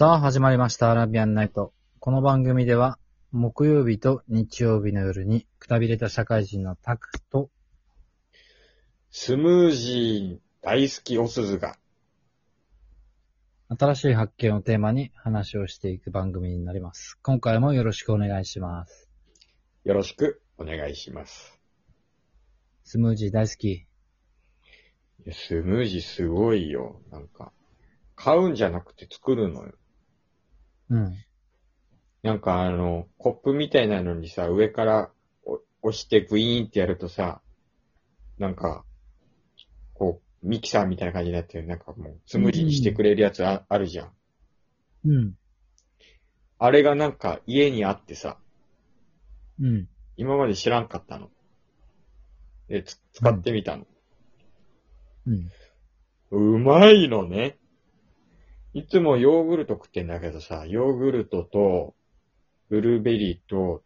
さあ、始まりました。アラビアンナイト。この番組では、木曜日と日曜日の夜に、くたびれた社会人のタクと、スムージー大好きおすずが、新しい発見をテーマに話をしていく番組になります。今回もよろしくお願いします。よろしくお願いします。スムージー大好き。スムージーすごいよ。なんか、買うんじゃなくて作るのよ。うん。なんかあの、コップみたいなのにさ、上からお押してグイーンってやるとさ、なんか、こう、ミキサーみたいな感じになってる。なんかもう、スムージーにしてくれるやつあ,、あるじゃん。うん。あれがなんか家にあってさ、うん。今まで知らんかったの。で、つ使ってみたの。うん。うまいのね。いつもヨーグルト食ってんだけどさ、ヨーグルトと、ブルーベリーと、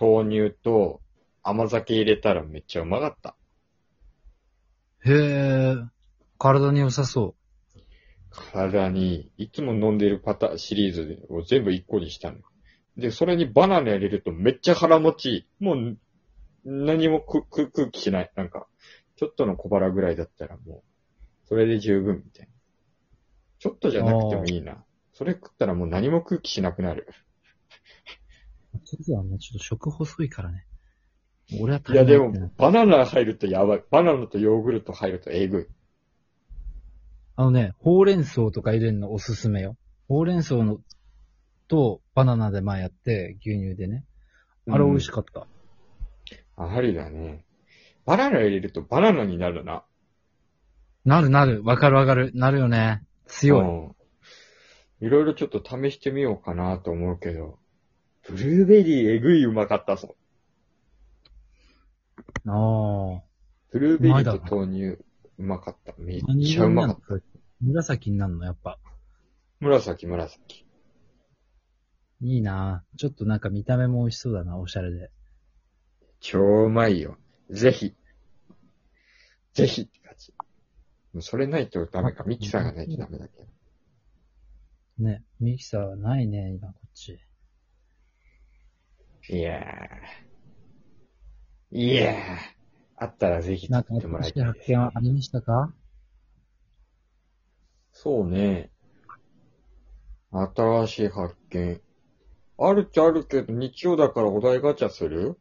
豆乳と、甘酒入れたらめっちゃうまかった。へえ、体に良さそ体に、いつも飲んでるパターンシリーズを全部一個にしたの。で、それにバナナ入れるとめっちゃ腹持ちいい。もう、何もく、く、空気しない。なんか、ちょっとの小腹ぐらいだったらもう、それで十分みたいな。ちょっとじゃなくてもいいな。それ食ったらもう何も空気しなくなる。う。実はね、ちょっと食細いからね。俺は足いやでもバナナ入るとやばい。バナナとヨーグルト入るとえぐい。あのね、ほうれん草とか入れるのおすすめよ。ほうれん草の、とバナナで前やって、牛乳でね。あれ美味しかった。あ、ありだね。バナナ入れるとバナナになるな。なるなる。わかるわかる。なるよね。強い。うん。いろいろちょっと試してみようかなと思うけど、ブルーベリーえぐいうまかったぞ。ああ。ブルーベリーと豆乳うまかった。めっ何ちゃうまかった。た。紫になるの、やっぱ。紫紫。いいなちょっとなんか見た目も美味しそうだな、おしゃれで。超うまいよ。ぜひ。ぜひって感じ。それないとダメか。ミキサーがないとダメだけど。ね。ミキサーないね、今こっち。いやー。いやー。あったらぜひなんか作ってもらいたい新しい発。見はありましたか？そうね。新しい発見。あるっちゃあるけど、日曜だからお題ガチャする？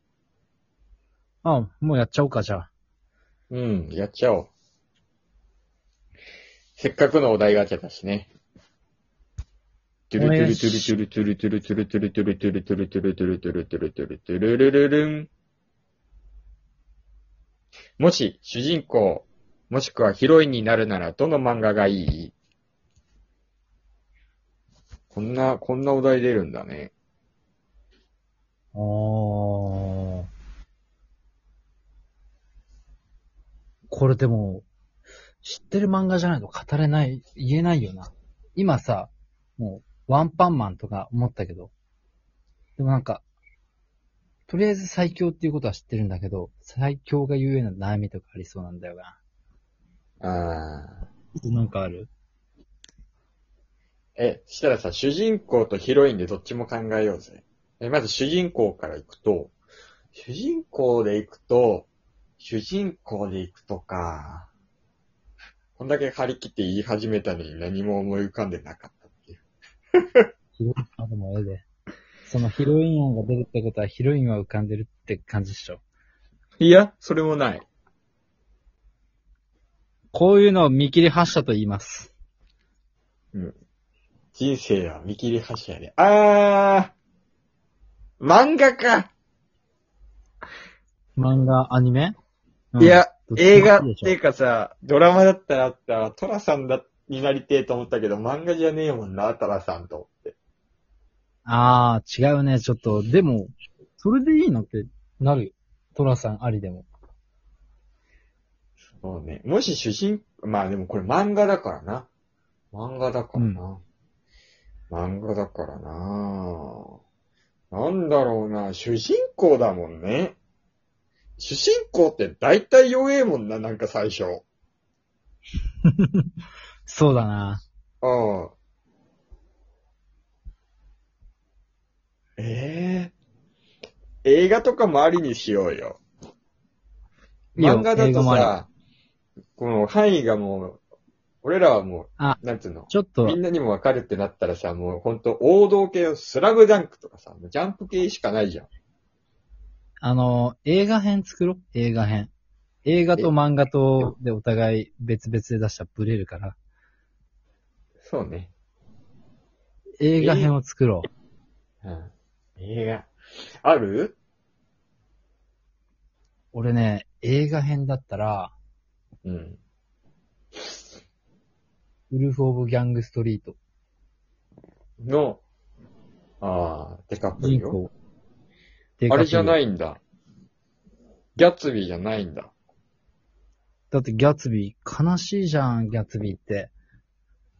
あ、もうやっちゃおうか、じゃあ。うん、やっちゃおう。せっかくのお題ガチャだしね。トゥルトゥルトゥルトゥルトゥルトゥルトゥルトゥルトゥルトゥルトゥルトゥルトゥルトゥルトゥルトゥルルルルン。もし、主人公、もしくはヒロインになるならどの漫画がいいこんな、こんなお題出るんだね。あー。これでも、知ってる漫画じゃないと語れない、言えないよな。今さ、もう、ワンパンマンとか思ったけど、でもなんか、とりあえず最強っていうことは知ってるんだけど、最強がゆえの悩みとかありそうなんだよな。あー。なんかある？え、したらさ、主人公とヒロインでどっちも考えようぜ。え、まず主人公から行くと、主人公で行くと、主人公で行くとか、こんだけ張り切って言い始めたのに何も思い浮かんでなかったっていう。ヒロイン、あ、でもええで。そのヒロイン案が出るってことはヒロインは浮かんでるって感じでしょ。いや、それもない。こういうのを見切り発車と言います。うん。人生は見切り発車で。あー、漫画か漫画、アニメ、うんいや、映画っていうかさ、ドラマだったらあったら、トラさんだ、になりてえと思ったけど、漫画じゃねえもんな、トラさんと思って。あー、違うね、ちょっと。でも、それでいいのってなるよ。トラさんありでも。そうね。もし主人、まあでもこれ漫画だからな。漫画だからな。漫画だからな。なんだろうな、主人公だもんね。主人公って大体弱えもんな、なんか最初。そうだな。うん。ええ映画とかもありにしようよ。漫画だとさ、この範囲がもう、俺らはもあう、なんつうの、ちょっとみ、んなにもわかるってなったらさ、もうほんと王道系のスラムダンクとかさ、もうジャンプ系しかないじゃん。あの、映画編作ろう？映画編。映画と漫画とでお互い別々で出したらブレるから、そうね。映画編を作ろう。うん。映画。ある？俺ね、映画編だったら、うん。ウルフ・オブ・ギャング・ストリート。の、ああ、デカプリオ。人口。あれじゃい。ないんだ。ギャッツビーじゃないんだ。だってギャツビー、悲しいじゃん、ギャツビーって。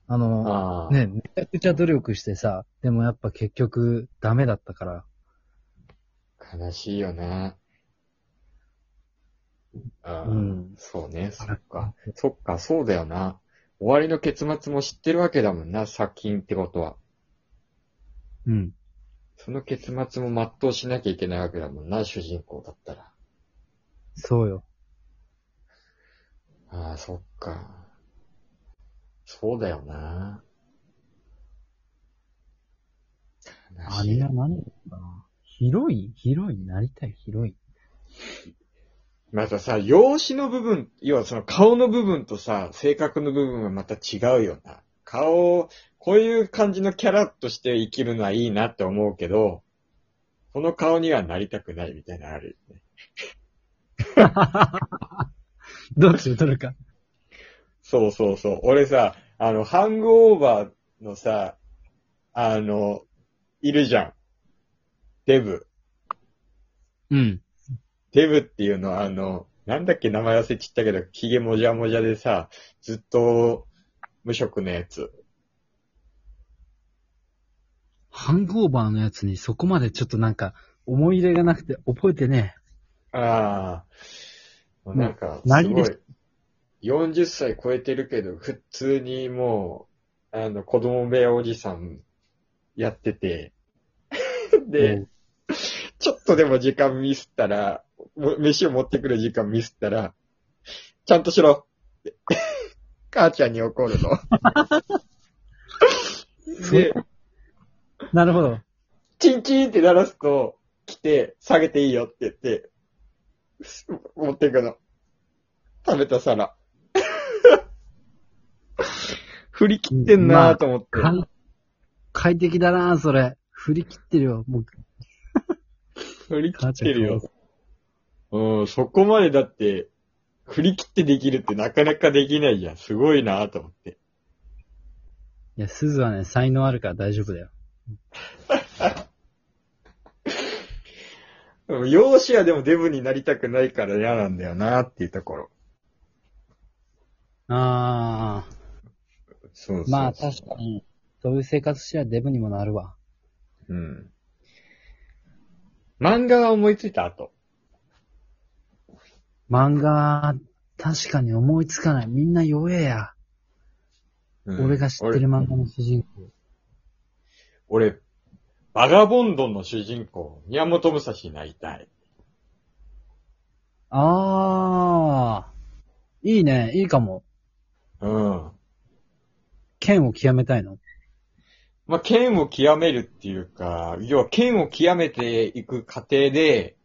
あの、ああ。ね、めちゃくちゃ努力してさ、でもやっぱ結局ダメだったから。悲しいよな。ああ、うんそうね、そっか。そっか、そうだよな。終わりの結末も知ってるわけだもんな、作品ってことは。うん。その結末も全うしなきゃいけないわけだもんな、主人公だったら。そうよ。ああ、そっか。そうだよな。あれは何だな。ヒロインヒロインになりたい？ヒロイン。またさ、容姿の部分、要はその顔の部分とさ、性格の部分はまた違うよな。顔、こういう感じのキャラとして生きるのはいいなって思うけど、この顔にはなりたくないみたいなのあるよね。どっちを取るか。そうそうそう。俺さ、あの、ハングオーバーのさ、あの、いるじゃん。デブ。うん。デブっていうのは、あの、なんだっけ名前忘れちったけど、髭もじゃもじゃでさ、ずっと無職のやつ。ハングオーバーのやつにそこまでちょっとなんか思い入れがなくて覚えてねああ、なんか、す？ごい、40歳超えてるけど、普通にもう、あの、子供部屋おじさんやってて、え。で、ちょっとでも時間ミスったら、も飯を持ってくる時間ミスったら、ちゃんとしろ母ちゃんに怒るの。で、なるほど。チンチンって鳴らすと、来て、下げていいよって言って、す持ってくの。食べた皿。振り切ってんなぁと思って。快快適だなそれ。振り切ってるよ。もう、振り切ってるよ。うん、そこまでだって、振り切ってできるってなかなかできないじゃん。すごいなぁと思って。いや、鈴はね、才能あるから大丈夫だよ。でも容姿はでもデブになりたくないから嫌なんだよなっていうところ。あそうそうそうー、まあ確か。に、そういう生活してはデブにもなるわ。うん。漫画は思いついた後。漫画、確かに思いつかない。みんな弱えや。うん俺が知ってる漫画の主人公。俺、俺バガボンドの主人公、宮本武蔵になりたい。あー、いいね、いいかも。うん。剣を極めたいの？まあ、剣を極めるっていうか、要は剣を極めていく過程で、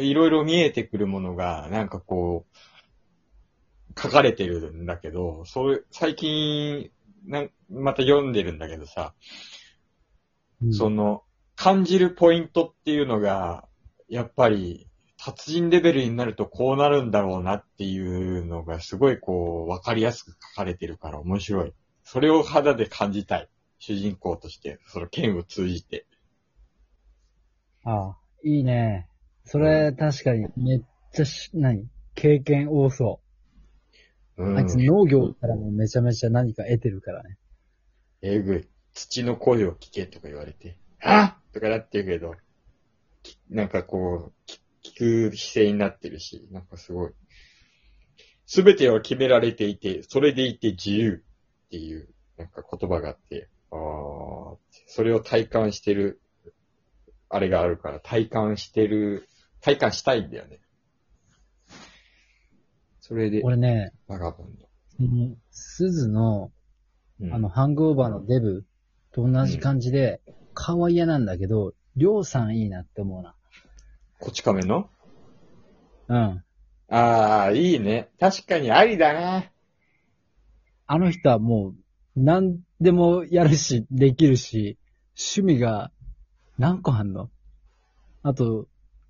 いろいろ見えてくるものが、なんかこう、書かれてるんだけど、それ、最近、なんまた読んでるんだけどさ、うんその、感じるポイントっていうのが、やっぱり、達人レベルになるとこうなるんだろうなっていうのがすごいこう、わかりやすく書かれてるから面白い。それを肌で感じたい。主人公として、その剣を通じて。ああ、いいね。それ、確かに、めっちゃし、何？経験多そうう。んあいつ農業からもめちゃめちゃ何か得てるからね。えぐい。土の声を聞けとか言われて、あとかなってるけど、きなんかこう、き聞く姿勢になってるし、なんかすごい。すべては決められていて、それでいて自由っていう、なんか言葉があって、ああ、それを体感してるあれがあるから、体感してる、体感したいんだよね。それで、俺ね、バガボンド。うんあの、、ハングオーバーのデブと同じ感じで、顔は嫌なんだけど、りょうさんいいなって思うな。こち亀の？うん。ああ、いいね。確かにありだな。あの人はもう、何でもやるし、できるし、趣味が何個あんの？あと、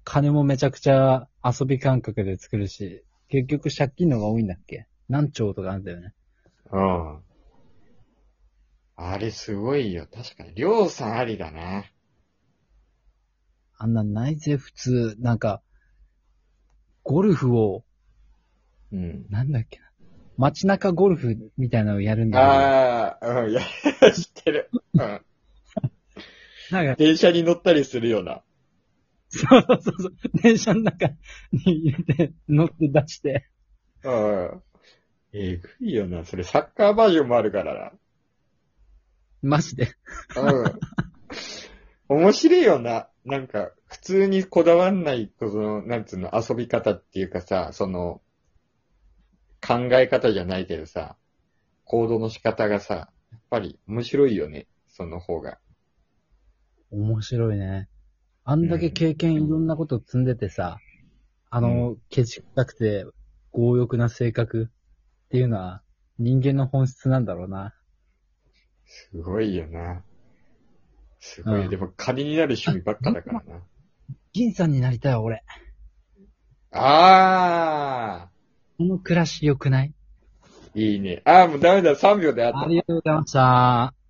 金もめちゃくちゃ遊び感覚で作るし、結局借金の方が多いんだっけ？何兆とかあんだよね。うん。あれすごいよ。確かに。りょうさんありだな。あんなんないぜ、普通。なんか、ゴルフを、うん。なんだっけな。街中ゴルフみたいなのをやるんだけど。ああ、うん、いや、知ってる。うん。なんか、電車に乗ったりするような。そうそうそうそう。電車の中に入れて、乗って出して。うん。えぐいよな。それサッカーバージョンもあるからな。マジで。うん。面白いよな。なんか、普通にこだわんない、その、なんつうの、遊び方っていうかさ、その、考え方じゃないけどさ、行動の仕方がさ、やっぱり面白いよね。その方が。面白いね。あんだけ経験いろんなこと積んでてさ、あの、ケチったくて強欲な性格っていうのは人間の本質なんだろうな。すごいよな。すごい。うんでも、金になる趣味ばっかだからな。銀さんになりたいわ、俺。あこの暮らし良くない？ーいいね。あーもうダメだ。3秒であったあ。りがとうございました。